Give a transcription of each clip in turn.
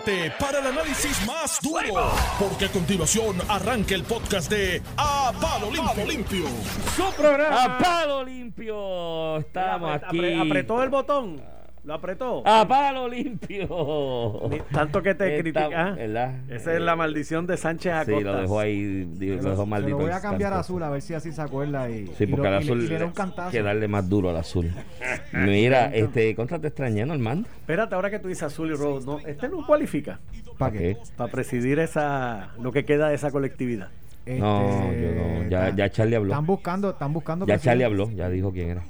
prepárate para el análisis más duro, porque a continuación arranca el podcast de A Palo Limpio. Limpio. Su programa. A Palo Limpio. Estamos aquí. apretó el botón. Lo apretó. A palo limpio. Tanto que te critica. ¿verdad? Esa es la maldición de Sánchez Acosta. Sí, lo dejó ahí, lo dejó maldito. lo voy a cambiar a azul a ver si así se acuerda. Y, sí, porque al azul hay que darle más duro al azul. Mira, este, contra te extrañé, Normando. Espérate, ahora que tú dices azul y rojo, no, este no cualifica. ¿Para qué? Para presidir esa, lo que queda de esa colectividad. no, yo no. Ya, ya Charlie habló. Están buscando, están buscando. Ya Charlie habló, ya dijo quién era.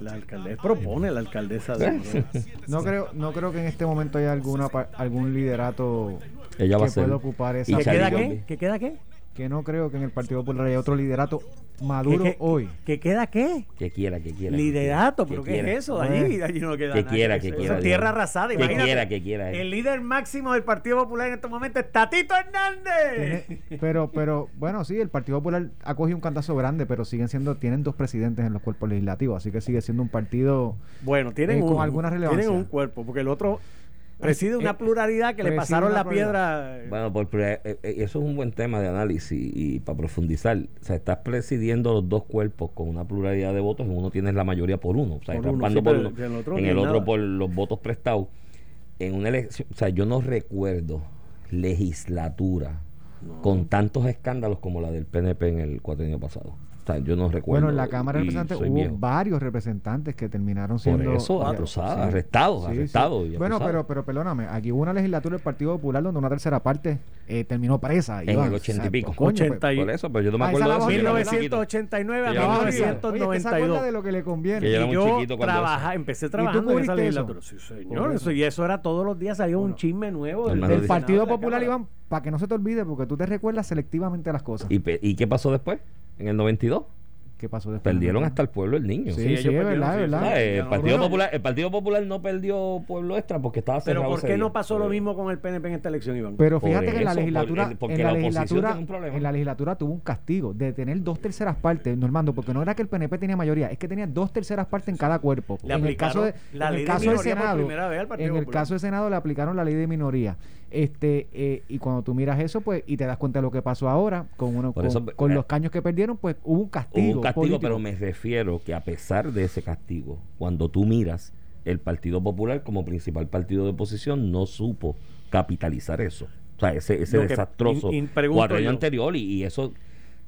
La alcaldesa propone la alcaldesa de no creo no creo que en este momento haya alguna algún liderato Ella que pueda ocupar esa ¿Que queda qué? ¿Que queda qué? que no creo que en el Partido Popular haya otro liderato maduro hoy. ¿Que queda qué? Que quiera, que quiera. Liderato, pero ¿qué es eso? Allí, allí no queda que Quiera, que quiera, tierra arrasada. Que quiera, que quiera. El líder máximo del Partido Popular en estos momentos es Tatito Hernández. pero, pero, bueno, sí, el Partido Popular ha cogido un cantazo grande, pero siguen siendo, tienen dos presidentes en los cuerpos legislativos, así que sigue siendo un partido bueno, tienen eh, con alguna relevancia. Tienen un cuerpo, porque el otro preside una eh, pluralidad que le pasaron la piedra. Bueno, por, eh, eh, eso es un buen tema de análisis y, para profundizar. O sea, estás presidiendo los dos cuerpos con una pluralidad de votos y uno tienes la mayoría por uno. O sea, por uno, por uno, en el otro por los votos prestados. En una elección, o sea, yo no recuerdo legislatura con tantos escándalos como la del PNP en el cuatrenio pasado yo no recuerdo. Bueno, en la Cámara de Representantes hubo varios representantes que terminaron siendo. Por eso, arrestados, arrestados. Bueno, pero, pero perdóname, aquí hubo una legislatura del Partido Popular donde una tercera parte eh, terminó presa. En el ochenta y pico. Pues, por eso, pero yo no me ah, acuerdo de 1989 a 1992. de lo que le conviene. Que y yo trabaja, empecé trabajando en esa legislatura. Sí, señor. Eso, y eso era todos los días, salía un chisme nuevo. Del Partido Popular, Iván, para que no se te olvide, porque tú te recuerdas selectivamente las cosas. ¿Y qué pasó después? En el 92. ¿Qué pasó después? Perdieron hasta el pueblo el niño. Sí, sí, es verdad, verdad. el, Partido Popular, el Partido Popular no perdió pueblo extra porque estaba cerrado. Pero ¿por qué no pasó lo mismo con el PNP en esta elección, Iván? Pero fíjate que en la legislatura, en la, legislatura, en la legislatura tuvo un castigo de tener dos terceras partes, Normando, porque no era que el PNP tenía mayoría, es que tenía dos terceras partes en cada cuerpo. en el caso de, en el caso del Senado, en el caso del Senado le aplicaron la ley de minoría. Este, eh, y cuando tú miras eso, pues, y te das cuenta de lo que pasó ahora, con uno con, eh, los caños que perdieron, pues hubo un castigo. Hubo un castigo, pero me refiero que a pesar de ese castigo, cuando tú miras, el Partido Popular como principal partido de oposición no supo capitalizar eso. O sea, ese, ese desastroso cuatro años anterior y, y eso...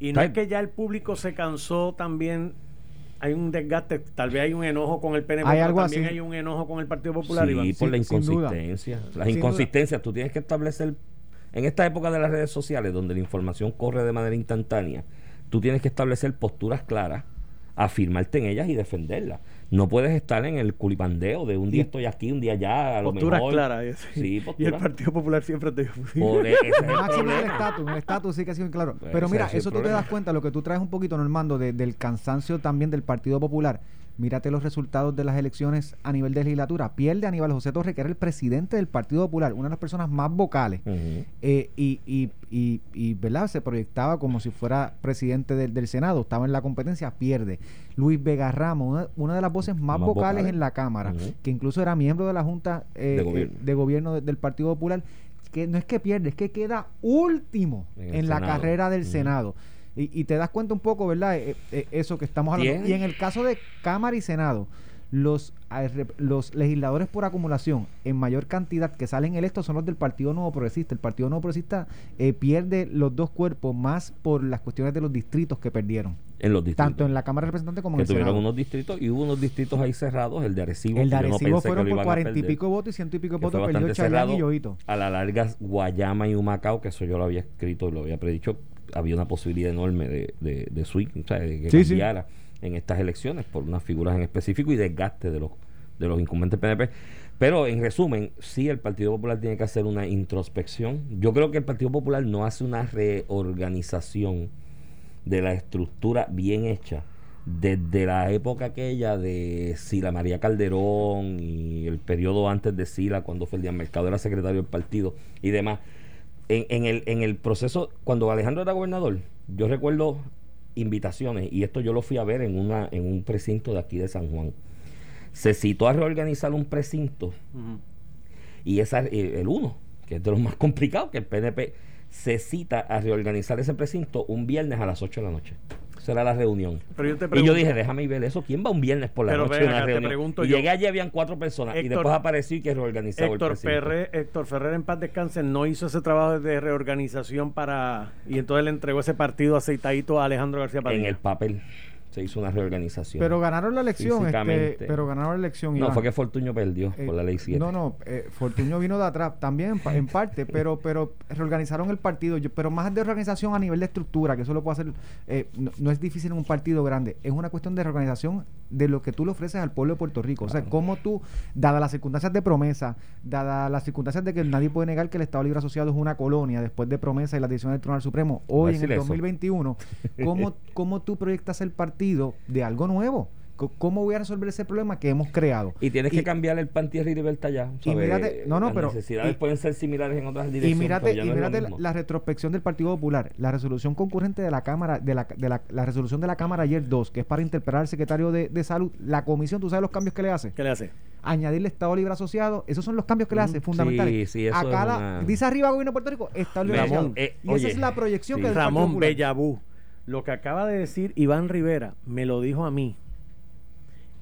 Y no es que ya el público se cansó también hay un desgaste, tal vez hay un enojo con el PNP, pero también hay un enojo con el Partido Popular. Sí, por la inconsistencia. Las inconsistencias, tú tienes que establecer, en esta época de las redes sociales, donde la información corre de manera instantánea, tú tienes que establecer posturas claras, afirmarte en ellas y defenderlas. No puedes estar en el culipandeo de un día estoy aquí, un día allá. A posturas claras. Sí, Y el Partido Popular siempre te. Por e-, máximo el estatus. El estatus sí que ha sido claro. Pues Pero mira, eso tú te das cuenta, lo que tú traes un poquito, Normando, de, del cansancio también del Partido Popular Mírate los resultados de las elecciones a nivel de legislatura. Pierde Aníbal José Torres, que era el presidente del Partido Popular, una de las personas más vocales. Eh, y, y, y, y, ¿verdad? Se proyectaba como si fuera presidente del, Senado. Estaba en la competencia, pierde. Luis Vega Ramos, una, de las voces más, vocales, en la Cámara, que incluso era miembro de la Junta eh, de Gobierno, del Partido Popular, que no es que pierde, es que queda último en, la carrera del Senado. Y, te das cuenta un poco, ¿verdad? Eh, eh, eso que estamos hablando. Y en el caso de Cámara y Senado, los, los legisladores por acumulación en mayor cantidad que salen electos son los del Partido Nuevo Progresista. El Partido Nuevo Progresista eh, pierde los dos cuerpos más por las cuestiones de los distritos que perdieron. En los distritos. Tanto en la Cámara de Representantes como en el Senado. tuvieron unos distritos y hubo unos distritos ahí cerrados, el de Arecibo. El de Arecibo fueron por cuarenta y pico votos y ciento y pico votos perdió Chayán y Yoito. A la larga, Guayama y Humacao, que eso yo lo había escrito y lo había predicho, había una posibilidad enorme de, de, de swing, o sea, de que cambiara en estas elecciones por unas figuras en específico y desgaste de los, de los incumbentes PNP. Pero en resumen, sí el Partido Popular tiene que hacer una introspección. Yo creo que el Partido Popular no hace una reorganización de la estructura bien hecha desde la época aquella de Sila María Calderón y el periodo antes de Sila, cuando Ferdinand Mercado era secretario del partido y demás en, el, en el proceso, cuando Alejandro era gobernador, yo recuerdo invitaciones, y esto yo lo fui a ver en, una, en un precinto de aquí de San Juan. Se citó a reorganizar un precinto Y esa, el uno, que es de los más complicados, que el PNP se cita a reorganizar ese precinto un viernes a las 8 de la noche será la reunión. y yo dije, déjame ver eso. ¿Quién va un viernes por la noche a una reunión? Y llegué allí, habían cuatro personas. y después apareció y que reorganizó Héctor, Ferrer, Héctor Ferrer, en paz descanse, no hizo ese trabajo de reorganización para... Y entonces le entregó ese partido aceitadito a Alejandro García Padilla. En el papel se hizo una reorganización. Pero ganaron la elección. Este, pero ganaron la elección. No, fue que Fortuño perdió por la ley 7. No, no, eh, Fortuño vino de atrás también, en parte, pero pero reorganizaron el partido. pero más de organización a nivel de estructura, que eso lo puede hacer, eh, no, es difícil en un partido grande. Es una cuestión de reorganización de lo que tú le ofreces al pueblo de Puerto Rico. O sea, cómo tú, dadas las circunstancias de promesa, dadas las circunstancias de que nadie puede negar que el Estado Libre Asociado es una colonia después de promesa y la decisión del Tribunal Supremo, hoy en el 2021, ¿cómo, ¿cómo tú proyectas el partido? de algo nuevo. ¿Cómo voy a resolver ese problema que hemos creado? Y tienes que cambiar el pan, tierra y libertad ya. Y mírate, no, no, Las pero. necesidades pueden ser similares en otras direcciones. Y mírate, y mírate la, retrospección del Partido Popular, la resolución concurrente de la Cámara, de la, de la, resolución de la Cámara ayer 2, que es para interpelar al secretario de, Salud. La comisión, ¿tú sabes los cambios que le hace? ¿Qué le hace? Añadirle Estado Libre Asociado. Esos son los cambios que le hace, fundamentales. Sí, sí, eso a cada, Dice arriba Gobierno de Puerto Rico, Estado Libre Asociado. Eh, y esa es la proyección que Ramón Bellabú lo que acaba de decir Iván Rivera me lo dijo a mí.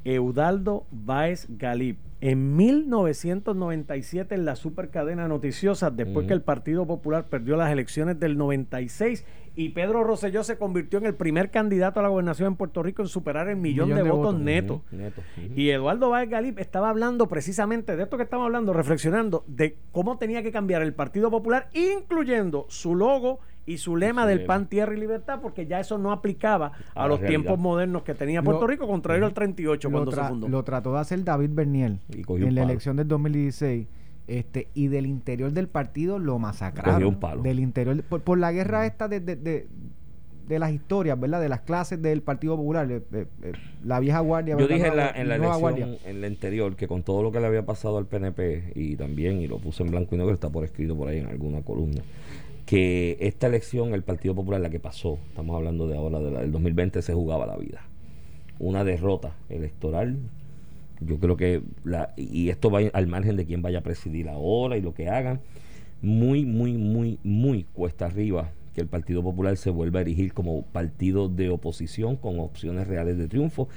Eudaldo Báez Galip. En 1997 en la supercadena noticiosa, después que el Partido Popular perdió las elecciones del 96 y Pedro Rosselló se convirtió en el primer candidato a la gobernación en Puerto Rico en superar el millón, de, votos, netos. Y Eduardo Báez Galip estaba hablando precisamente de esto que estamos hablando, reflexionando de cómo tenía que cambiar el Partido Popular, incluyendo su logo y su lema del pan, tierra y libertad, porque ya eso no aplicaba a, los tiempos modernos que tenía Puerto Rico, contrario al 38 cuando se fundó. Lo trató de hacer David Berniel en la elección del 2016. Este, y del interior del partido lo masacraron. Del interior, por, la guerra esta de, de, de, las historias, ¿verdad? De las clases del Partido Popular, la vieja guardia. Yo dije en la, en la elección, en la anterior, que con todo lo que le había pasado al PNP, y también, y lo puse en blanco y negro, está por escrito por ahí en alguna columna, que esta elección, el Partido Popular, la que pasó, estamos hablando de ahora, de la, del 2020, se jugaba la vida. Una derrota electoral. Yo creo que, la, y esto va al margen de quién vaya a presidir ahora y lo que hagan, muy, muy, muy, muy cuesta arriba que el Partido Popular se vuelva a erigir como partido de oposición con opciones reales de triunfo.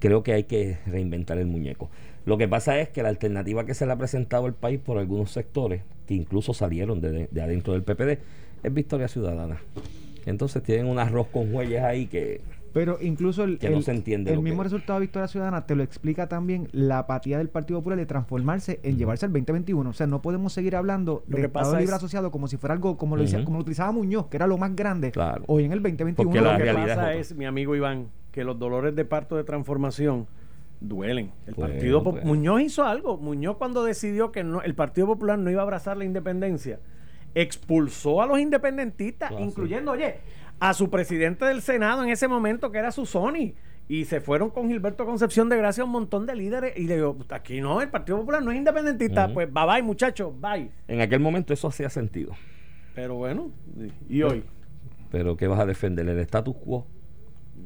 Creo que hay que reinventar el muñeco. Lo que pasa es que la alternativa que se le ha presentado al país por algunos sectores, que incluso salieron de, adentro del PPD, es Victoria Ciudadana. Entonces tienen un arroz con huellas ahí que... Pero incluso el, no se entiende el mismo resultado de Victoria Ciudadana te lo explica también la apatía del Partido Popular de transformarse en llevarse al 2021. O sea, no podemos seguir hablando de Estado Libre Asociado como si fuera algo como lo, como lo utilizaba Muñoz, que era lo más grande, hoy en el 2021. Porque lo que pasa es, mi amigo Iván, que los dolores de parto de transformación duelen. El Partido pues. Muñoz hizo algo. Muñoz cuando decidió que no, el Partido Popular no iba a abrazar la independencia, expulsó a los independentistas, incluyendo, oye, a su presidente del Senado en ese momento, que era su Sony. Y se fueron con Gilberto Concepción de Gracia un montón de líderes. Y le digo, aquí no, el Partido Popular no es independentista. Pues bye bye, muchachos, bye. En aquel momento eso hacía sentido. Pero bueno, ¿y hoy? Pero ¿qué vas a defender? ¿El status quo?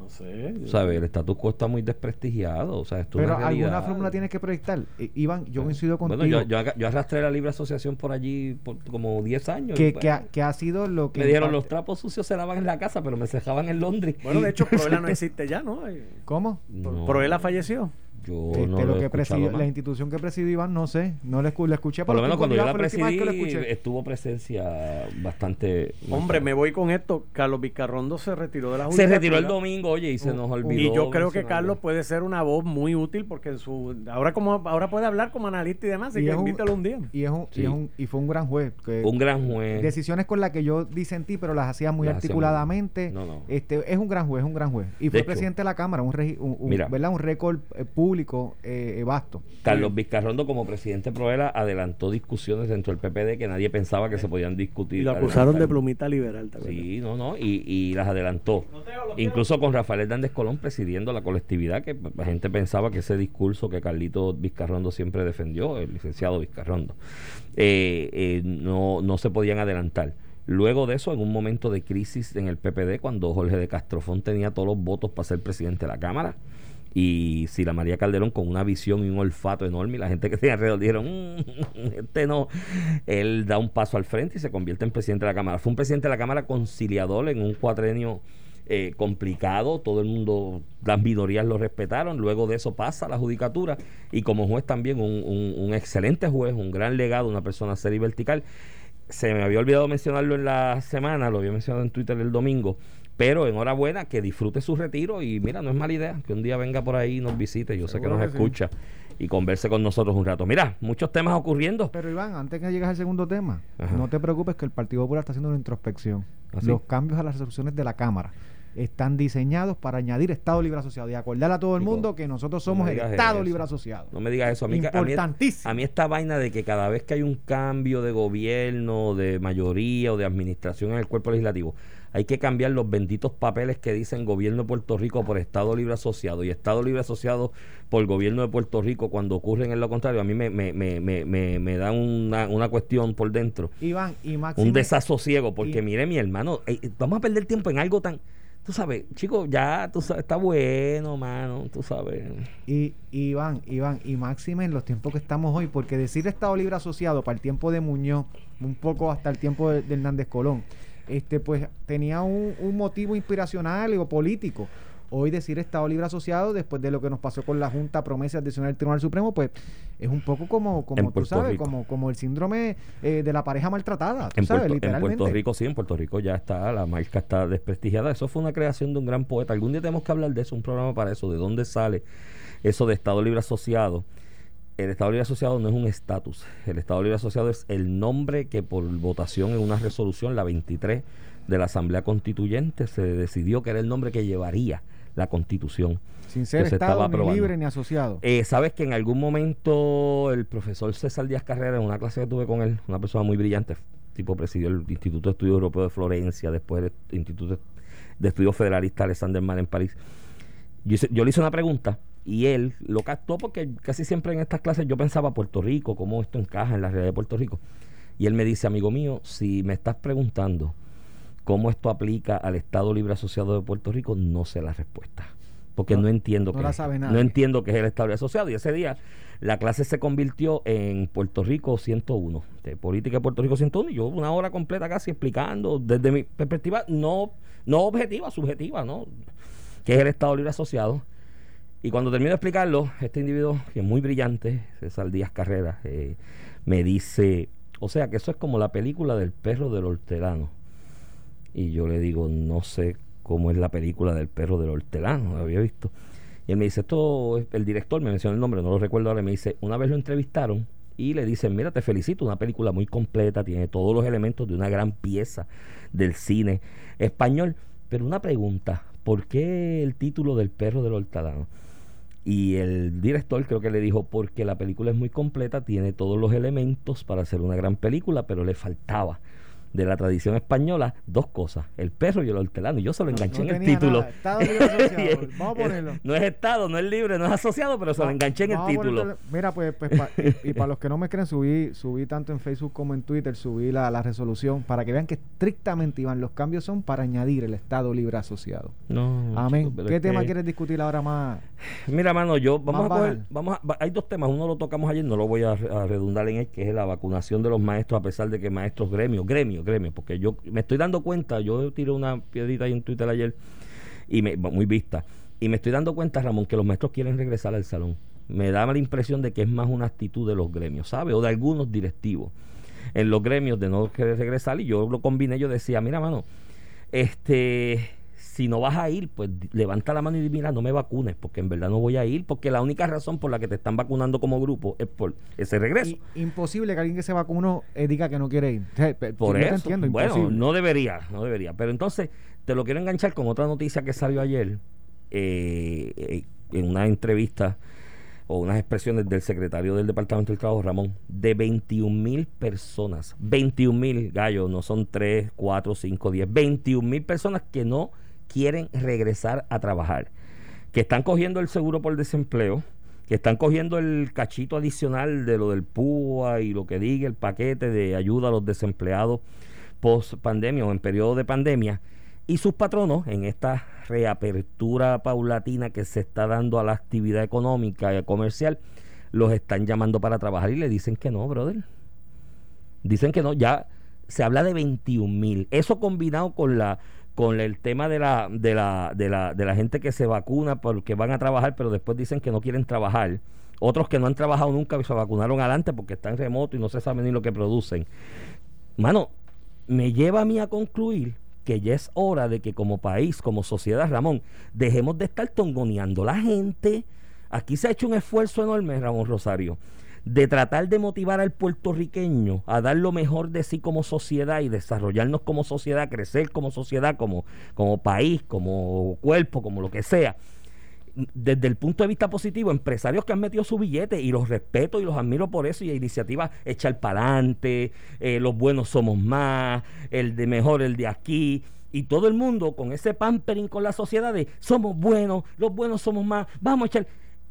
No sé. ¿Sabes? El status quo está muy desprestigiado. O sea, esto Pero alguna fórmula tienes que proyectar. Iván, yo coincido contigo. Bueno, yo, yo, arrastré la libre asociación por allí por como 10 años. Que, que, ha, que, ha, sido lo que. Me dijeron los trapos sucios se lavan en la casa, pero me cejaban en Londres. Bueno, de hecho, Proela no existe ya, ¿no? ¿Cómo? Proela falleció. Yo este, no lo, que la institución que presidió Iván, no sé, no le, escuché. Por lo menos cuando yo la presidí, estuvo presencia bastante. Hombre, me voy con esto. Carlos Vicarrondo se retiró de la Junta. Se retiró el domingo, oye, y se nos olvidó. Y yo creo que Carlos puede ser una voz muy útil porque en su ahora como ahora puede hablar como analista y demás, y que invítalo un día. Y, es un, y, fue un gran juez. un gran juez. Decisiones con las que yo disentí, pero las hacía muy articuladamente. no, no. Este, es un gran juez, un gran juez. Y fue presidente de la Cámara, un, un, ¿verdad? un récord eh, público eh, vasto. Carlos Vizcarrondo, como presidente Proela, adelantó discusiones dentro del PPD que nadie pensaba que se podían discutir. Y lo acusaron de plumita liberal también. Sí, no, no, y, las adelantó. Incluso con Rafael Hernández Colón presidiendo la colectividad, que la gente pensaba que ese discurso que Carlito Vizcarrondo siempre defendió, el licenciado Vizcarrondo, eh, eh, no, no se podían adelantar. Luego de eso, en un momento de crisis en el PPD, cuando Jorge de Castrofón tenía todos los votos para ser presidente de la Cámara, y si la María Calderón con una visión y un olfato enorme y la gente que tenía alrededor dijeron, mm, este no, él da un paso al frente y se convierte en presidente de la Cámara. Fue un presidente de la Cámara conciliador en un cuatrenio eh, complicado, todo el mundo, las minorías lo respetaron, luego de eso pasa la judicatura y como juez también un, un excelente juez, un gran legado, una persona seria y vertical. Se me había olvidado mencionarlo en la semana, lo había mencionado en Twitter el domingo, pero enhorabuena, que disfrute su retiro y mira, no es mala idea que un día venga por ahí y nos visite, yo sé que nos escucha y converse con nosotros un rato. Mira, muchos temas ocurriendo. Pero Iván, antes que llegues al segundo tema, no te preocupes que el Partido Popular está haciendo una introspección. ¿Ah, Los cambios a las resoluciones de la Cámara están diseñados para añadir Estado Libre Asociado y acordarle a todo el mundo que nosotros somos el Estado Libre Asociado. No me digas eso. A mí, Importantísimo. A mí, esta vaina de que cada vez que hay un cambio de gobierno, de mayoría o de administración en el cuerpo legislativo, hay que cambiar los benditos papeles que dicen gobierno de Puerto Rico por Estado Libre Asociado y Estado Libre Asociado por gobierno de Puerto Rico cuando ocurren en lo contrario. A mí me, me, me, me, me da una, una, cuestión por dentro. Iván, y Un desasosiego, porque mire mi hermano, eh, vamos a perder tiempo en algo tan tú sabes, chicos, ya tú sabes, está bueno, mano, tú sabes. Y Iván, Iván, y máxime en los tiempos que estamos hoy, porque decir Estado Libre Asociado para el tiempo de Muñoz, un poco hasta el tiempo de, Hernández Colón, este pues tenía un, un motivo inspiracional o político hoy decir Estado Libre Asociado, después de lo que nos pasó con la Junta Promesa Adicional del Tribunal Supremo, pues es un poco como, como tú sabes, como, como el síndrome eh, de la pareja maltratada, en Puerto, En Puerto Rico sí, en Puerto Rico ya está, la marca está desprestigiada. Eso fue una creación de un gran poeta. Algún día tenemos que hablar de eso, un programa para eso, de dónde sale eso de Estado Libre Asociado. El Estado Libre Asociado no es un estatus. El Estado Libre Asociado es el nombre que por votación en una resolución, la 23 de la Asamblea Constituyente, se decidió que era el nombre que llevaría la constitución. Sin ser Estado ni libre ni asociado. Eh, Sabes que en algún momento el profesor César Díaz Carrera, en una clase que tuve con él, una persona muy brillante, tipo presidió el Instituto de Estudios Europeos de Florencia, después el Instituto de Estudios Federalista Alexander Mann en París. Yo, yo, le hice una pregunta y él lo captó porque casi siempre en estas clases yo pensaba Puerto Rico, cómo esto encaja en la realidad de Puerto Rico. Y él me dice, amigo mío, si me estás preguntando cómo esto aplica al Estado Libre Asociado de Puerto Rico, no sé la respuesta. Porque no, entiendo que no entiendo que es el Estado Libre Asociado. Y ese día la clase se convirtió en Puerto Rico 101, de política de Puerto Rico 101. Y yo una hora completa casi explicando desde mi perspectiva no, no objetiva, subjetiva, ¿no? Que es el Estado Libre Asociado. Y cuando termino de explicarlo, este individuo, que es muy brillante, César Díaz Carrera, eh, me dice, o sea que eso es como la película del perro del hortelano y yo le digo, no sé cómo es la película del perro del hortelano, no había visto. Y él me dice, esto, el director me menciona el nombre, no lo recuerdo ahora, me dice, una vez lo entrevistaron y le dicen, mira, te felicito, una película muy completa, tiene todos los elementos de una gran pieza del cine español. Pero una pregunta, ¿por qué el título del perro del hortelano? Y el director creo que le dijo, porque la película es muy completa, tiene todos los elementos para hacer una gran película, pero le faltaba de la tradición española dos cosas, el perro y el hortelano. Y yo se lo enganché en el título. Vamos a ponerlo. No es Estado, no es libre, no es asociado, pero se lo enganché en el título. Mira, pues, pues y, para los que no me creen, subí, subí tanto en Facebook como en Twitter, subí la, la resolución para que vean que estrictamente, Iván, los cambios son para añadir el Estado libre asociado. No. Amén. ¿Qué tema quieres discutir ahora más? Mira, mano, yo vamos a coger, vamos a, hay dos temas, uno lo tocamos ayer, no lo voy a, a redundar en él, que es la vacunación de los maestros, a pesar de que maestros gremios, gremios, gremio, porque yo me estoy dando cuenta, yo tiré una piedrita ahí en Twitter ayer, y me, muy vista, y me estoy dando cuenta, Ramón, que los maestros quieren regresar al salón. Me da la impresión de que es más una actitud de los gremios, ¿sabe? O de algunos directivos en los gremios de no querer regresar, y yo lo combiné, yo decía, mira, mano, este si no vas a ir, pues levanta la mano y mira, no me vacunes, porque en verdad no voy a ir, porque la única razón por la que te están vacunando como grupo es por ese regreso. imposible que alguien que se vacunó eh, diga que no quiere ir. por eso, bueno, no debería, no debería. Pero entonces te lo quiero enganchar con otra noticia que salió ayer eh, eh, en una entrevista o unas expresiones del secretario del Departamento del Trabajo, Ramón, de 21 mil personas, 21 mil gallos, no son 3, 4, 5, 10, 21 mil personas que no quieren regresar a trabajar, que están cogiendo el seguro por desempleo, que están cogiendo el cachito adicional de lo del PUA y lo que diga el paquete de ayuda a los desempleados post pandemia o en periodo de pandemia Y sus patronos, en esta reapertura paulatina que se está dando a la actividad económica y comercial, los están llamando para trabajar y le dicen que no, brother. Dicen que no, ya se habla de 21 mil. Eso combinado con la con el tema de la, de la, de la, de la gente que se vacuna porque van a trabajar, pero después dicen que no quieren trabajar. Otros que no han trabajado nunca se vacunaron adelante porque están remoto y no se sabe ni lo que producen. Mano, me lleva a mí a concluir que ya es hora de que como país, como sociedad, Ramón, dejemos de estar tongoneando la gente. Aquí se ha hecho un esfuerzo enorme, Ramón Rosario, de tratar de motivar al puertorriqueño a dar lo mejor de sí como sociedad y desarrollarnos como sociedad, crecer como sociedad, como, como país, como cuerpo, como lo que sea desde el punto de vista positivo, empresarios que han metido su billete y los respeto y los admiro por eso y iniciativas echar para adelante, eh, los buenos somos más, el de mejor, el de aquí. Y todo el mundo con ese pampering con la sociedad de somos buenos, los buenos somos más, vamos a echar.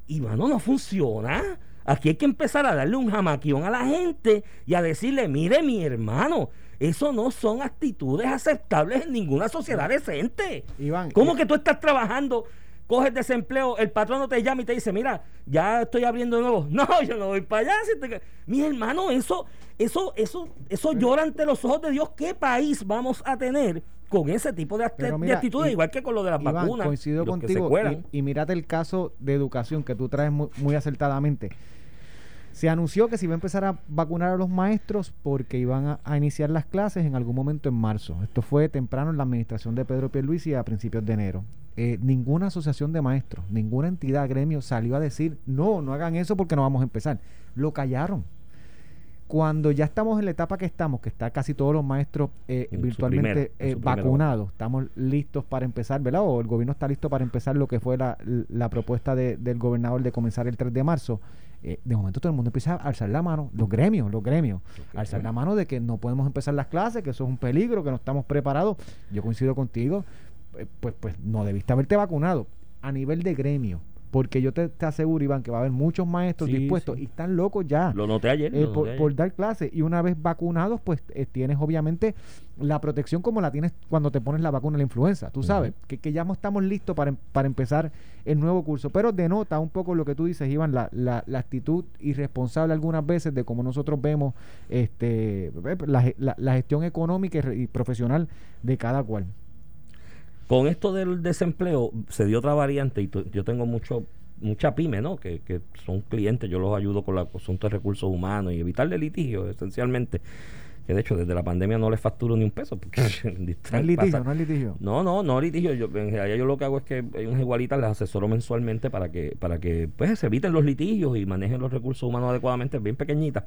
Y mano, no funciona. Aquí hay que empezar a darle un jamaquión a la gente y a decirle, mire mi hermano, eso no son actitudes aceptables en ninguna sociedad decente. Iván, ¿Cómo que tú estás trabajando coges desempleo, el patrono te llama y te dice, mira, ya estoy abriendo de nuevo. No, yo no voy para allá. Mi hermano, eso, eso, eso, eso llora ante los ojos de Dios. ¿Qué país vamos a tener con ese tipo de, actitudes? igual que con lo de las vacunas. Coincido contigo. Y, y, mírate el caso de educación que tú traes muy, acertadamente. Se anunció que se iba a empezar a vacunar a los maestros porque iban a, a, iniciar las clases en algún momento en marzo. Esto fue temprano en la administración de Pedro Pierluisi a principios de enero. Eh, ninguna asociación de maestros, ninguna entidad, gremio salió a decir, no, no hagan eso porque no vamos a empezar. Lo callaron. Cuando ya estamos en la etapa que estamos, que está casi todos los maestros eh, virtualmente eh, vacunados, estamos listos para empezar, ¿verdad? O el gobierno está listo para empezar lo que fue la, propuesta del gobernador de comenzar el 3 de marzo. De momento todo el mundo empieza a alzar la mano, los gremios, los gremios, alzar la mano de que no podemos empezar las clases, que eso es un peligro, que no estamos preparados. Yo coincido contigo, eh, pues, pues no debiste haberte vacunado a nivel de gremio. Porque yo te, aseguro, Iván, que va a haber muchos maestros dispuestos y están locos ya. Lo noté ayer. Eh, por, dar clases. Y una vez vacunados, pues eh, tienes obviamente la protección como la tienes cuando te pones la vacuna de la influenza. Tú sabes que, que, ya estamos listos para, para, empezar el nuevo curso. Pero denota un poco lo que tú dices, Iván, la, la, la actitud irresponsable algunas veces de cómo nosotros vemos este la, la gestión económica y profesional de cada cual. Con esto del desempleo se dio otra variante y yo tengo mucho mucha pyme, ¿no? Que, que son clientes, yo los ayudo con la asuntos de recursos humanos y evitar el litigio, esencialmente que de hecho desde la pandemia no les facturo ni un peso. Porque no es litigio, no es litigio. No, no, no litigio. Yo, en realidad yo lo que hago es que hay unas igualitas, les asesoro mensualmente para que para que pues se eviten los litigios y manejen los recursos humanos adecuadamente, bien pequeñitas.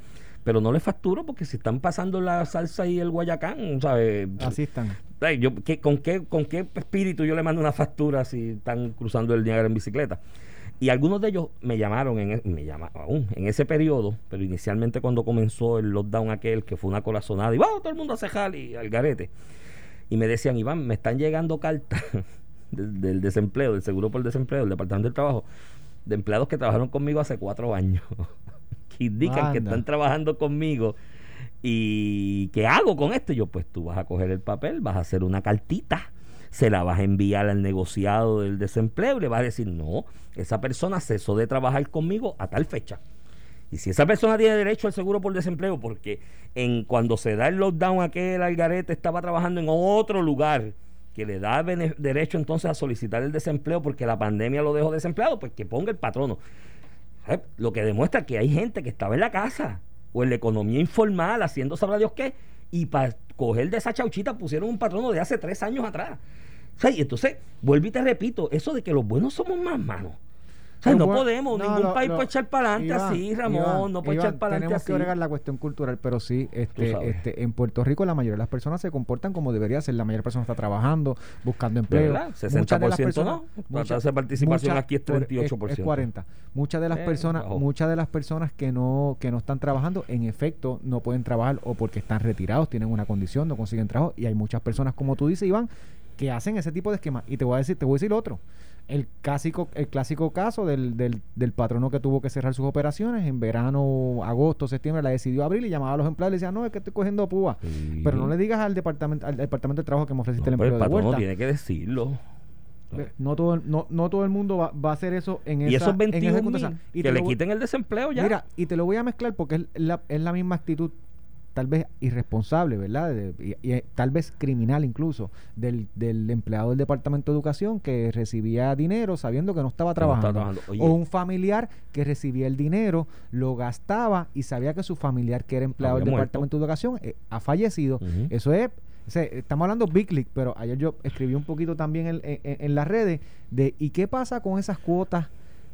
Pero no les facturo porque si están pasando la salsa y el guayacán, ¿sabes? Así están. Yo, con, qué, ¿Con qué espíritu yo le mando una factura si están cruzando el Niágara en bicicleta? Y algunos de ellos me llamaron, en, e, me llamaron aún, en ese periodo, pero inicialmente cuando comenzó el lockdown aquel, que fue una corazonada, y va todo el mundo a cejar y al garete. Y me decían, Iván, me están llegando cartas del, desempleo, del seguro por desempleo, del Departamento del Trabajo, de empleados que trabajaron conmigo hace cuatro años, indican que están trabajando conmigo. ¿Y qué hago con esto? yo, pues tú vas a coger el papel, vas a hacer una cartita se la vas a enviar al negociado del desempleo y le vas a decir, no, esa persona cesó de trabajar conmigo a tal fecha. Y si esa persona tiene derecho al seguro por desempleo, porque en cuando se da el lockdown aquel algarete estaba trabajando en otro lugar que le da derecho entonces a solicitar el desempleo porque la pandemia lo dejó desempleado, pues que ponga el patrono. Lo que demuestra que hay gente que estaba en la casa o en la economía informal haciendo sabrá Dios qué y para coger de esa chauchita pusieron un patrono de hace tres años atrás. y entonces, vuelvo y te repito, eso de que los buenos somos más no podemos, ningún país puede echar para adelante así, Ramón, no puede echar para adelante así. Tenemos que agregar la cuestión cultural, pero sí, este, este, en Puerto Rico la mayoría de las personas se comportan como debería ser, la mayoría de las personas está trabajando, buscando empleo. ¿verdad? 60% muchas de las personas, no, muchas, de participación aquí es 38%. Es, 40. Muchas de las eh, personas, muchas de las personas que no que no están trabajando, en efecto, no pueden trabajar o porque están retirados, tienen una condición, no consiguen trabajo y hay muchas personas como tú dices, Iván, que hacen ese tipo de esquemas y te voy a decir, te voy a decir otro el clásico, el clásico caso del, del, del, patrono que tuvo que cerrar sus operaciones en verano, agosto, septiembre, la decidió abrir y llamaba a los empleados y decía, no, es que estoy cogiendo púa. Pero no le digas al departamento, al departamento de trabajo que me ofreciste el empleo el patrono tiene que decirlo. No todo, no, no todo el mundo va, va, a hacer eso en y esos 21 y que le quiten el desempleo ya. Mira, y te lo voy a mezclar porque es la, es la misma actitud tal vez irresponsable, ¿verdad? y, eh, tal vez criminal incluso, del, del, empleado del Departamento de Educación que recibía dinero sabiendo que no estaba trabajando. o un familiar que recibía el dinero, lo gastaba y sabía que su familiar que era empleado del Departamento de Educación eh, ha fallecido. Eso es estamos hablando Big League, pero ayer yo escribí un poquito también en, en, las redes de ¿y qué pasa con esas cuotas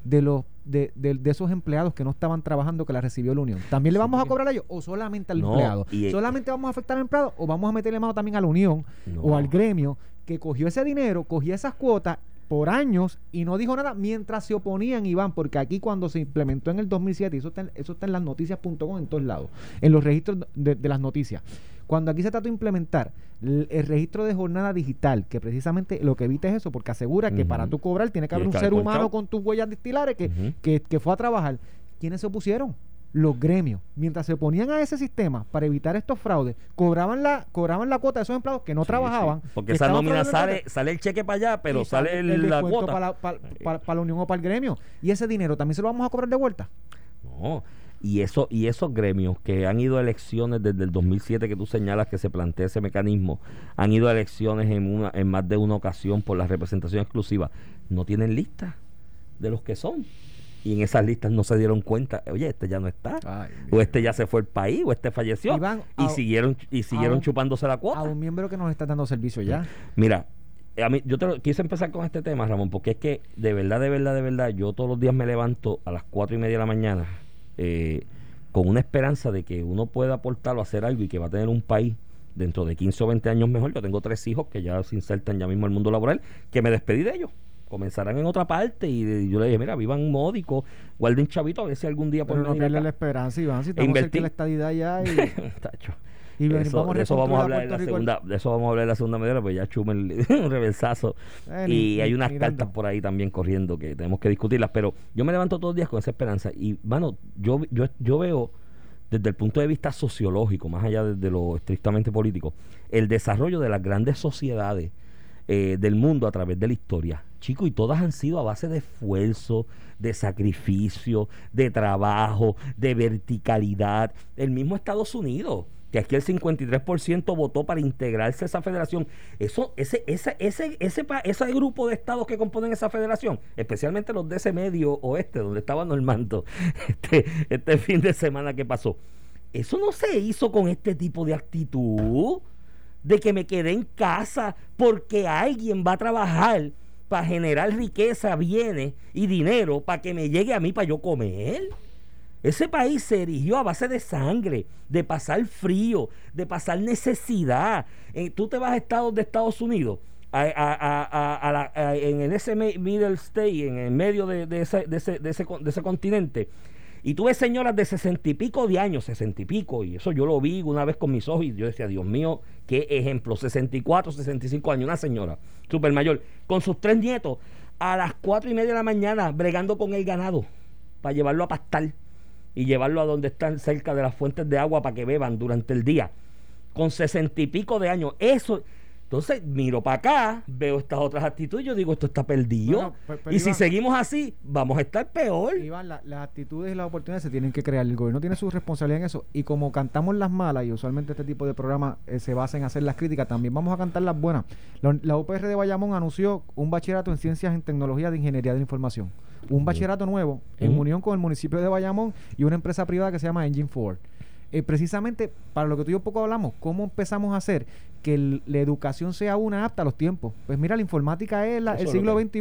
de los de, de, esos empleados que no estaban trabajando que la recibió la Unión. ¿También le vamos a cobrar a ellos o solamente al empleado? ¿Solamente vamos a afectar al empleado o vamos a meterle mano también a la Unión o al gremio que cogió ese dinero, cogió esas cuotas por años y no dijo nada mientras se oponían, Iván, porque aquí cuando se implementó en el 2007, y eso está, eso está en las noticias.com en todos lados, en los registros de, de las noticias, cuando aquí se trata de implementar el, registro de jornada digital, que precisamente lo que evita es eso, porque asegura que para tú cobrar tiene que haber un ser humano con tus huellas destilares que, que, que fue a trabajar. ¿Quiénes se opusieron? los gremios, mientras se oponían a ese sistema para evitar estos fraudes, cobraban la cobraban la cuota de esos empleados que no trababan. Porque esa nómina sale, sale el cheque para allá, pero sale el, la cuota. Para la, para, para la unión o para el gremio. Y ese dinero también se lo vamos a cobrar de vuelta. No. Y, eso, y esos gremios que han ido a elecciones desde el 2007 que tú señalas que se plantea ese mecanismo, han ido a elecciones en, una, en más de una ocasión por la representación exclusiva, no tienen lista de los que son. Y en esas listas no se dieron cuenta, oye, este ya no está, o este ya se fue al país, o este falleció. y siguieron, y siguieron chupándose la cuota. A un miembro que nos está dando servicio ya. Mira, a mí, yo te quise empezar con este tema, Ramón, porque es que de verdad, de verdad, de verdad, yo todos los días me levanto a las cuatro y media de la mañana eh, con una esperanza de que uno pueda aportar o hacer algo y que va a tener un país dentro de 15 o 20 años mejor. Yo tengo tres hijos que ya se insertan ya mismo al mundo laboral, que me despedí de ellos. Comenzarán en otra parte y yo le dije, mira, vivan módico, guarden chavito, a ver si algún día pueden no pierden la esperanza, Iván, si estamos cerca de la estadidad ya y... Y eso, de eso vamos a hablar en la segunda, de eso vamos a hablar en la segunda media, pues ya chume un reversazo. y hay unas cartas por ahí también corriendo que tenemos que discutirlas. Pero yo me levanto todos los días con esa esperanza. Y, bueno, yo, yo, yo veo desde el punto de vista sociológico, más allá de, lo estrictamente político, el desarrollo de las grandes sociedades eh, del mundo a través de la historia. Chicos, y todas han sido a base de esfuerzo, de sacrificio, de trabajo, de verticalidad. El mismo Estados Unidos que aquí el 53% votó para integrarse a esa federación. Eso, ese, ese, ese, ese, ese grupo de estados que componen esa federación, especialmente los de ese medio oeste, donde estaba Normando este, este fin de semana que pasó, eso no se hizo con este tipo de actitud de que me quedé en casa porque alguien va a trabajar para generar riqueza, bienes y dinero para que me llegue a mí para yo comer. Ese país se erigió a base de sangre, de pasar frío, de pasar necesidad. Eh, tú te vas a estados de Estados Unidos, en ese middle state, en el medio de, ese, de, ese, de, ese, continente, y tú ves señoras de sesenta y pico de años, sesenta y pico, y eso yo lo vi una vez con mis ojos y yo decía, Dios mío, qué ejemplo, 64, 65 años, una señora super mayor, con sus tres nietos, a las cuatro y media de la mañana, bregando con el ganado, para llevarlo a pastar y llevarlo a donde están cerca de las fuentes de agua para que beban durante el día. Con sesenta y pico de años. Eso. Entonces miro para acá, veo estas otras actitudes yo digo, esto está perdido. Y si seguimos así, vamos a estar peor. Iván, las actitudes y las oportunidades se tienen que crear. El gobierno tiene su responsabilidad en eso. Y como cantamos las malas, y usualmente este tipo de programas eh, se basa en hacer las críticas, también vamos a cantar las buenas. La, la UPR de Bayamón anunció un bachillerato en Ciencias en Tecnología de Ingeniería de la Información un bachillerato nuevo en unión con el municipio de Bayamón y una empresa privada que se llama Engine Ford. Eh, precisamente para lo que tú y yo poco hablamos, ¿cómo empezamos a hacer que la educación sea una apta a los tiempos? Pues mira, la informática es el siglo XXI.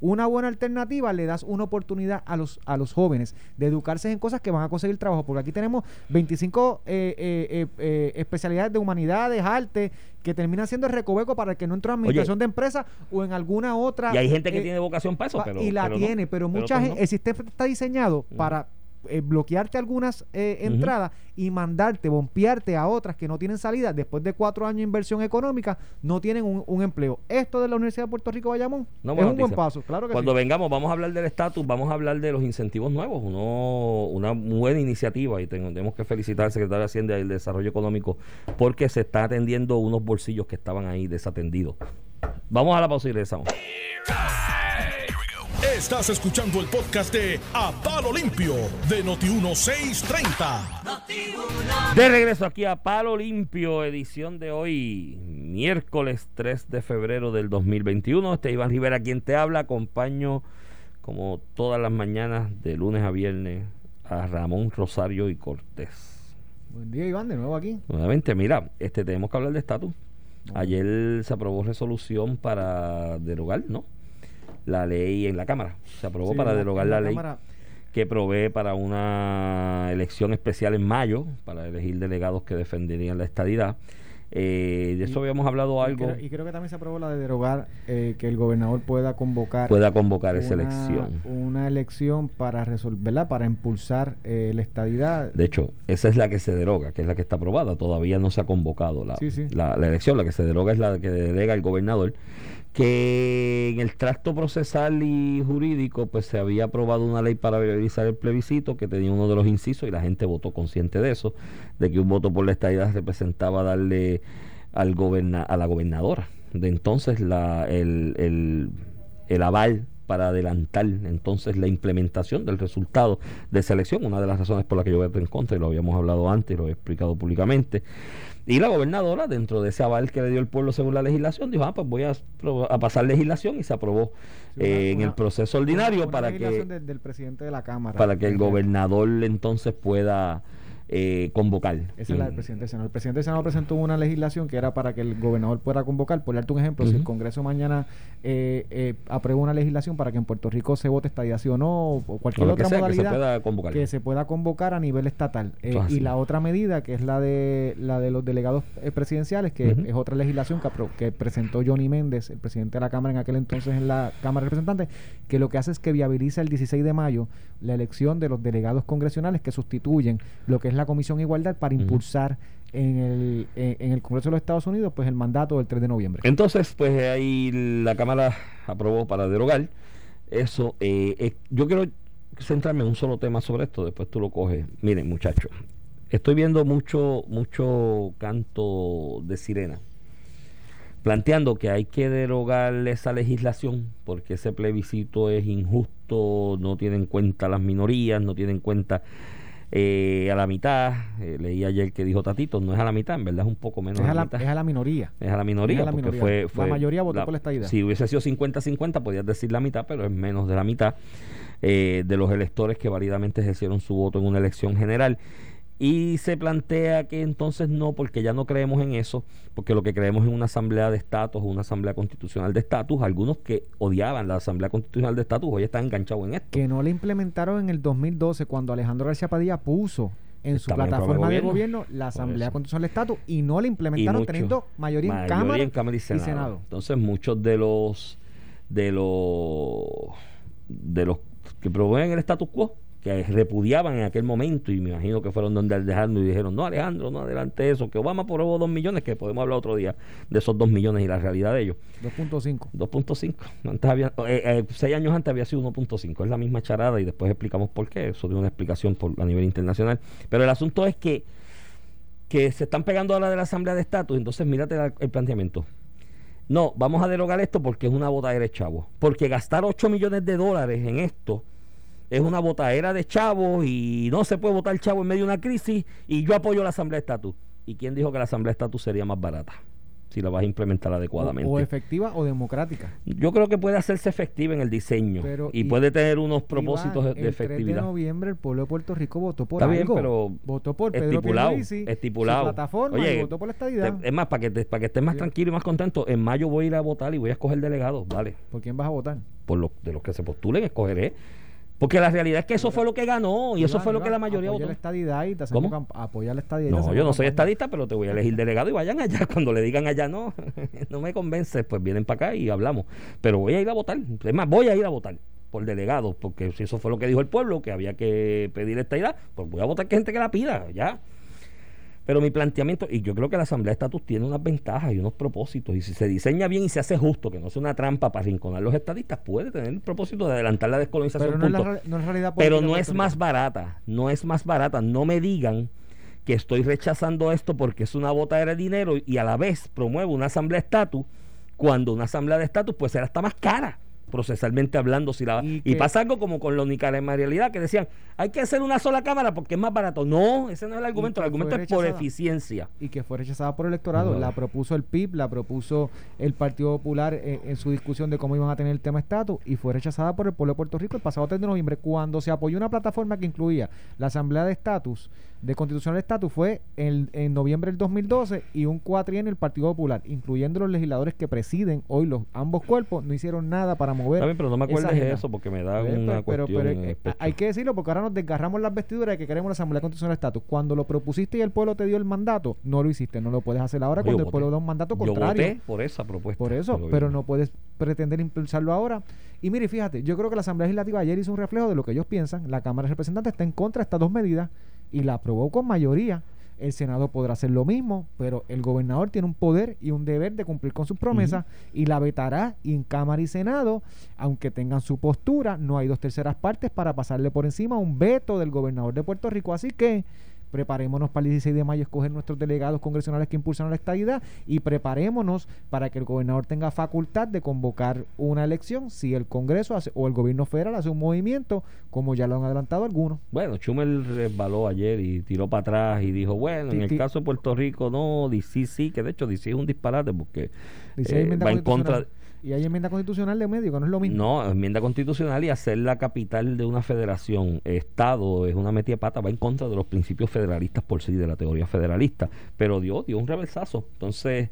Una buena alternativa le das una oportunidad a los, a los jóvenes de educarse en cosas que van a conseguir trabajo, porque aquí tenemos 25 eh, eh, especialidades de humanidades, arte, que terminan siendo el recoveco para el que no entra en administración de empresas o en alguna otra. Y hay gente que tiene vocación para eso, Y la tiene, pero, mucha gente, el sistema está diseñado para eh, bloquearte algunas eh, entradas y mandarte, bompearte a otras que no tienen salida después de cuatro años de inversión económica, no tienen un, empleo. Esto de la Universidad de Puerto Rico Bayamón es un buen paso, claro que Cuando vengamos, vamos a hablar del estatus, vamos a hablar de los incentivos nuevos, uno, una buena iniciativa y tenemos que felicitar al secretario de Hacienda y el Desarrollo Económico porque se está atendiendo unos bolsillos que estaban ahí desatendidos. Vamos a la pausa y regresamos. Estás escuchando el podcast de A Palo Limpio de Noti1630. de regreso aquí a Palo Limpio, edición de hoy, miércoles 3 de febrero del 2021. Este Iván Rivera quien te habla. Acompaño como todas las mañanas de lunes a viernes a Ramón Rosario y Cortés. Buen día Iván, de nuevo aquí. Nuevamente, mira, este tenemos que hablar de estatus. Ayer se aprobó resolución para derogar, ¿no? La ley en la Cámara. Se aprobó para derogar la, ley que provee para una elección especial en mayo para elegir delegados que defenderían la estadidad. Eh, de eso habíamos hablado algo. Y creo, que también se aprobó la de derogar eh, que el gobernador pueda convocar. Pueda convocar esa elección. Una elección para resolverla, para impulsar eh, la estadidad. De hecho, esa es la que se deroga, que es la que está aprobada. Todavía no se ha convocado la, la, la elección. La que se deroga es la que delega el gobernador que en el tracto procesal y jurídico pues se había aprobado una ley para realizar el plebiscito que tenía uno de los incisos y la gente votó consciente de eso, de que un voto por la estadidad representaba darle al a la gobernadora. De entonces la, el, el, el aval para adelantar entonces la implementación del resultado de esa elección, una de las razones por las que yo voy en contra, y lo habíamos hablado antes, lo he explicado públicamente, y la gobernadora, dentro de ese aval que le dio el pueblo según la legislación, dijo, ah, pues voy a, pasar legislación y se aprobó eh, en el proceso ordinario para que... del presidente de la Cámara. Para que el gobernador entonces pueda eh, convocar. Esa es la del presidente del Senado. El presidente del Senado presentó una legislación que era para que el gobernador pueda convocar. Por darte un ejemplo, si el Congreso mañana eh, eh, aprueba una legislación para que en Puerto Rico se vote estadía sí o no, o cualquier otra modalidad que se, pueda convocar a nivel estatal. Eh, y la otra medida, que es la de la de los delegados presidenciales, que es otra legislación que, que presentó Johnny Méndez, el presidente de la Cámara en aquel entonces en la Cámara de Representantes, que lo que hace es que viabiliza el 16 de mayo la elección de los delegados congresionales que sustituyen lo que es la Comisión de Igualdad para impulsar en el, en, el Congreso de los Estados Unidos pues el mandato del 3 de noviembre. Entonces, pues ahí la Cámara aprobó para derogar eso. Eh, eh, yo quiero centrarme en un solo tema sobre esto, después tú lo coges. Miren, muchachos, estoy viendo mucho, mucho canto de sirena planteando que hay que derogar esa legislación porque ese plebiscito es injusto, no tiene en cuenta las minorías, no tiene en cuenta eh, a la mitad. Eh, leí ayer que dijo Tatito, no es a la mitad, en verdad es un poco menos. Es, a, la, mitad. es a la minoría. Es a la minoría, porque Fue, la mayoría votó por la estadidad. Si hubiese sido 50-50, podías decir la mitad, pero es menos de la mitad eh, de los electores que válidamente ejercieron su voto en una elección general. Y se plantea que entonces no, porque ya no creemos en eso, porque lo que creemos es una asamblea de estatus, una asamblea constitucional de estatus. Algunos que odiaban la asamblea constitucional de estatus hoy están enganchados en esto. Que no la implementaron en el 2012 cuando Alejandro García Padilla puso en su plataforma de gobierno, la Asamblea Constitucional de Estatus y no la implementaron teniendo mayoría, en, cámara y, Senado. Entonces muchos de los de los de los que promueven el status quo que repudiaban en aquel momento y me imagino que fueron donde Alejandro y dijeron, no Alejandro, no adelante eso, que Obama aprobó dos millones, que podemos hablar otro día de esos dos millones y la realidad de ellos. 2.5. 2.5. Antes había, eh, eh, seis años antes había sido 1.5. Es la misma charada y después explicamos por qué. Eso tiene una explicación por, a nivel internacional. Pero el asunto es que, que se están pegando a la de la Asamblea de Estatus. Entonces, mírate el planteamiento. No, vamos a derogar esto porque es una botadera de chavo. Porque gastar 8 millones de dólares en esto es una botadera de chavos y no se puede votar chavo en medio de una crisis y yo apoyo la Asamblea de Estatus. ¿Y quién dijo que la Asamblea de Estatus sería más barata? si la vas a implementar adecuadamente. O, efectiva o democrática. Yo creo que puede hacerse efectiva en el diseño y, puede tener unos propósitos de, efectividad. El 3 de noviembre el pueblo de Puerto Rico votó por Está bien, pero votó por Pedro estipulado, estipulado. Su plataforma y votó por la estadidad. es más, para que, para que estés más tranquilo y más contento, en mayo voy a ir a votar y voy a escoger delegados, ¿vale? ¿Por quién vas a votar? Por los de los que se postulen, escogeré porque la realidad es que eso fue lo que ganó y eso fue lo que la mayoría votó. La estadidad y ¿Cómo? Apoya la estadidad. No, yo no soy estadista, pero te voy a elegir delegado y vayan allá. Cuando le digan allá no, no me convence, pues vienen para acá y hablamos. Pero voy a ir a votar. Es más, voy a ir a votar. por delegado, porque si eso fue lo que dijo el pueblo, que había que pedir esta idea, pues voy a votar que gente que la pida, ya. Pero mi planteamiento, y yo creo que la Asamblea de Estatus tiene unas ventajas y unos propósitos, y si se diseña bien y se hace justo, que no sea una trampa para rinconar los estadistas, puede tener el propósito de adelantar la descolonización. Pero no, es, realidad Pero no es más barata, no es más barata. No me digan que estoy rechazando esto porque es una bota de dinero y a la vez promuevo una Asamblea de Estatus, cuando una Asamblea de Estatus pues será hasta más cara procesalmente hablando. Si la, y, pasa algo como con la única realidad que decían, hay que hacer una sola cámara porque es más barato. No, ese no es el argumento, el argumento es por eficiencia. Y que fue rechazada por el electorado. La propuso el PIB, la propuso el Partido Popular en, su discusión de cómo iban a tener el tema estatus y fue rechazada por el pueblo de Puerto Rico el pasado 3 de noviembre cuando se apoyó una plataforma que incluía la Asamblea de Estatus de constitucional estatus fue en, en, noviembre del 2012 y un en el Partido Popular, incluyendo los legisladores que presiden hoy los ambos cuerpos, no hicieron nada para mover. También, pero no me acuerdes de eso porque me da una pero, cuestión. Eh, hay que decirlo porque ahora nos desgarramos las vestiduras de que queremos la Asamblea Constitucional Estatus. Cuando lo propusiste y el pueblo te dio el mandato, no lo hiciste, no lo puedes hacer ahora cuando el pueblo da un mandato contrario. Yo voté por esa propuesta. Por eso, pero no puedes pretender impulsarlo ahora. Y mire, fíjate, yo creo que la Asamblea Legislativa ayer hizo un reflejo de lo que ellos piensan. La Cámara de Representantes está en contra de estas dos medidas y la aprobó con mayoría. El Senado podrá hacer lo mismo, pero el gobernador tiene un poder y un deber de cumplir con sus promesas y la vetará y en Cámara y Senado, aunque tengan su postura, no hay dos terceras partes para pasarle por encima un veto del gobernador de Puerto Rico. Así que preparémonos para el 16 de mayo escoger nuestros delegados congresionales que impulsan la estadidad y preparémonos para que el gobernador tenga facultad de convocar una elección si el Congreso o el gobierno federal hace un movimiento, como ya lo han adelantado algunos. Bueno, Chumel resbaló ayer y tiró para atrás y dijo, bueno, en el caso de Puerto Rico no, DC sí, que de hecho DC es un disparate porque eh, va en contra y hay enmienda constitucional de medio, que no es lo mismo. No, enmienda constitucional y hacer la capital de una federación, Estado, es una metida pata, va en contra de los principios federalistas por sí, de la teoría federalista. Pero dio, dio un reversazo. Entonces,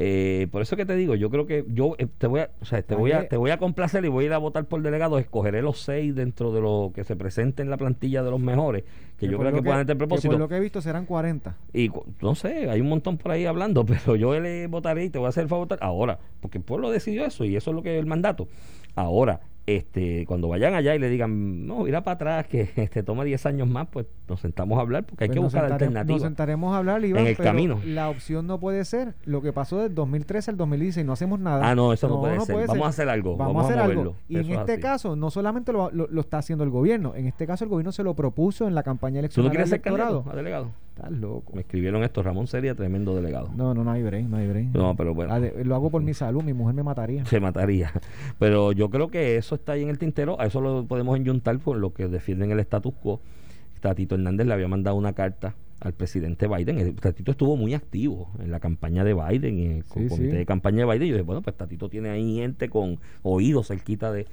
eh, por eso que te digo, yo creo que yo eh, te voy a, o sea, te voy a, te voy a complacer y voy a ir a votar por delegado, escogeré los seis dentro de lo que se presente en la plantilla de los mejores, que, yo creo que, puedan tener propósito. por lo que he visto serán 40. Y no sé, hay un montón por ahí hablando, pero yo le votaré y te voy a hacer el favor ahora, porque el pueblo decidió eso y eso es lo que es el mandato. Ahora, este, cuando vayan allá y le digan, no, irá para atrás, que este, toma 10 años más, pues nos sentamos a hablar, porque hay pues que buscar alternativas. Nos sentaremos a hablar, Iván, en el camino. La opción no puede ser lo que pasó del 2013 al 2016, no hacemos nada. Ah, no, eso no, puede, ser. vamos a hacer algo. Vamos, a hacer algo. Y en este caso, no solamente lo, lo, está haciendo el gobierno, en este caso el gobierno se lo propuso en la campaña electoral. ¿Tú no quieres ser candidato a delegado? Estás loco. Me escribieron esto, Ramón sería tremendo delegado. No, no, no hay break, no hay break. No, pero bueno. Ah, lo hago por mi salud, mi mujer me mataría. Se mataría. Pero yo creo que eso está ahí en el tintero, a eso lo podemos enyuntar por lo que defienden el status quo. Tatito Hernández le había mandado una carta al presidente Biden. El Tatito estuvo muy activo en la campaña de Biden, en el comité de campaña de Biden. Y yo dije, bueno, pues Tatito tiene ahí gente con oídos cerquita de,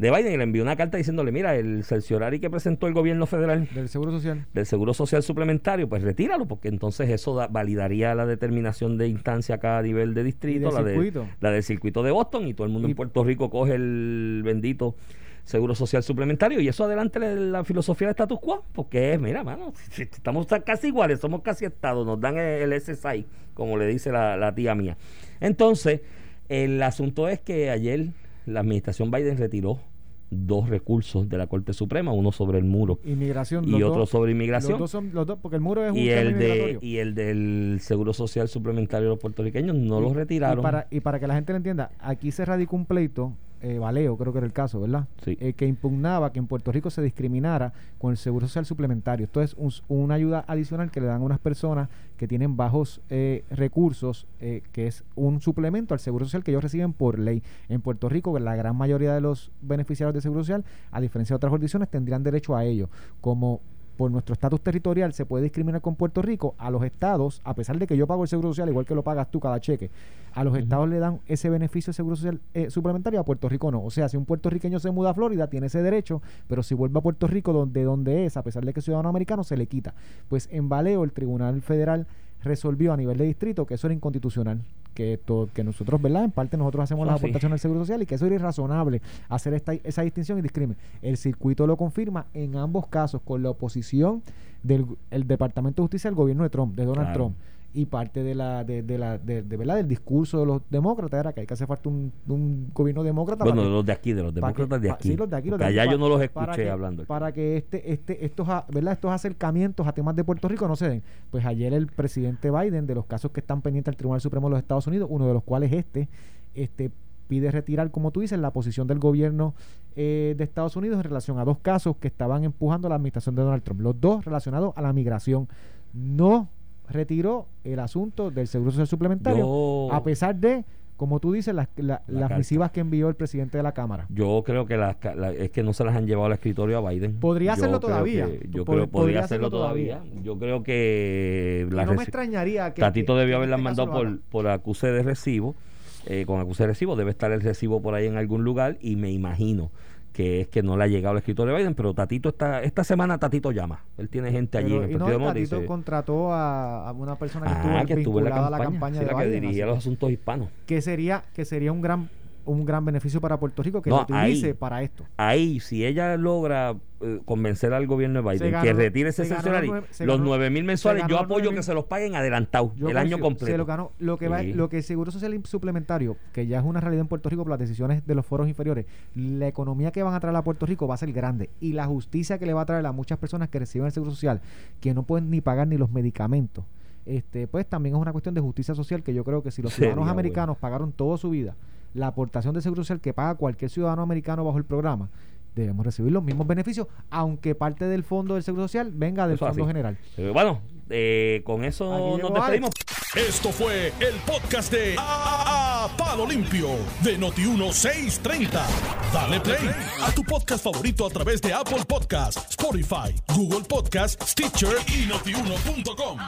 de Biden y le envió una carta diciéndole, mira, el cerciorari que presentó el gobierno federal del Seguro Social del Seguro Social suplementario, pues retíralo porque entonces eso validaría la determinación de instancia a cada nivel de distrito, la, de, la del circuito de Boston y todo el mundo en Puerto Rico coge el bendito Seguro Social suplementario y eso adelante la filosofía de status quo, porque es, mira, mano, estamos casi iguales, somos casi estados, nos dan el, SSI, como le dice la, la tía mía. Entonces, el asunto es que ayer la administración Biden retiró dos recursos de la Corte Suprema, uno sobre el muro inmigración, y otro sobre inmigración. Los dos son, los dos, porque el muro es un y el de Y el del Seguro Social Suplementario de los puertorriqueños no lo retiraron. Y para, y para que la gente lo entienda, aquí se radicó un pleito eh, Valeo, creo que era el caso, ¿verdad? Sí. Eh, que impugnaba que en Puerto Rico se discriminara con el seguro social suplementario. Esto es una ayuda adicional que le dan a unas personas que tienen bajos eh, recursos, eh, que es un suplemento al seguro social que ellos reciben por ley. En Puerto Rico, la gran mayoría de los beneficiarios de seguro social, a diferencia de otras jurisdicciones, tendrían derecho a ello. Como por nuestro estatus territorial se puede discriminar con Puerto Rico, a los estados, a pesar de que yo pago el seguro social igual que lo pagas tú cada cheque, a los estados le dan ese beneficio de seguro social eh, suplementario, a Puerto Rico no. O sea, si un puertorriqueño se muda a Florida, tiene ese derecho, pero si vuelve a Puerto Rico, donde, donde es, a pesar de que es ciudadano americano, se le quita. Pues en Valeo, el Tribunal Federal resolvió a nivel de distrito que eso era inconstitucional, que esto, que nosotros, ¿verdad? En parte nosotros hacemos la aportación del Seguro Social y que eso era irrazonable hacer esta, esa distinción y discrimen. El circuito lo confirma en ambos casos con la oposición del el Departamento de Justicia al gobierno de Trump, de Donald Trump. Y parte de la de, la de, verdad del discurso de los demócratas era que hay que hacer falta un, un gobierno demócrata bueno de los de aquí de los demócratas de aquí sí, los de aquí, los de allá yo no los escuché hablando para que este este estos verdad estos acercamientos a temas de Puerto Rico no se den. Pues ayer el presidente Biden de los casos que están pendientes al Tribunal Supremo de los Estados Unidos uno de los cuales este este pide retirar, como tú dices, la posición del gobierno eh, de Estados Unidos en relación a dos casos que estaban empujando la administración de Donald Trump. Los dos relacionados a la migración. No retiró el asunto del seguro social suplementario, a pesar de como tú dices, las, las misivas que envió el presidente de la Cámara. Yo creo que las, es que no se las han llevado al escritorio a Biden. Podría hacerlo todavía. yo creo que podría hacerlo todavía. Yo creo que... no me extrañaría que... Tatito debió este haberlas mandado por, por acuse de recibo, eh, con acuse de recibo. Debe estar el recibo por ahí en algún lugar y me imagino que es que no le ha llegado el escritorio de Biden, pero Tatito está, esta semana Tatito llama. Él tiene gente allí en el Partido no, Tatito contrató a, una persona que, ah, estuvo, vinculada a la campaña, de la que dirigía los asuntos hispanos. Que sería, que sería un gran un gran beneficio para Puerto Rico que lo utilice para esto. Ahí, si ella logra eh, convencer al gobierno de Biden que retire ese salario, los 9 mil mensuales, yo apoyo que se los paguen adelantado el año completo. lo ganó. Lo que, va, lo que el Seguro Social Suplementario, que ya es una realidad en Puerto Rico por las decisiones de los foros inferiores, la economía que van a traer a Puerto Rico va a ser grande y la justicia que le va a traer a muchas personas que reciben el Seguro Social, que no pueden ni pagar ni los medicamentos. Este, pues también es una cuestión de justicia social que yo creo que si los ciudadanos americanos pagaron toda su vida la aportación de seguro social que paga cualquier ciudadano americano bajo el programa, debemos recibir los mismos beneficios, aunque parte del fondo del seguro social venga del fondo general. bueno, eh, con eso nos despedimos. Esto fue el podcast de a, Palo Limpio de Noti1630. Dale play a tu podcast favorito a través de Apple Podcasts, Spotify, Google Podcasts, Stitcher y notiuno.com.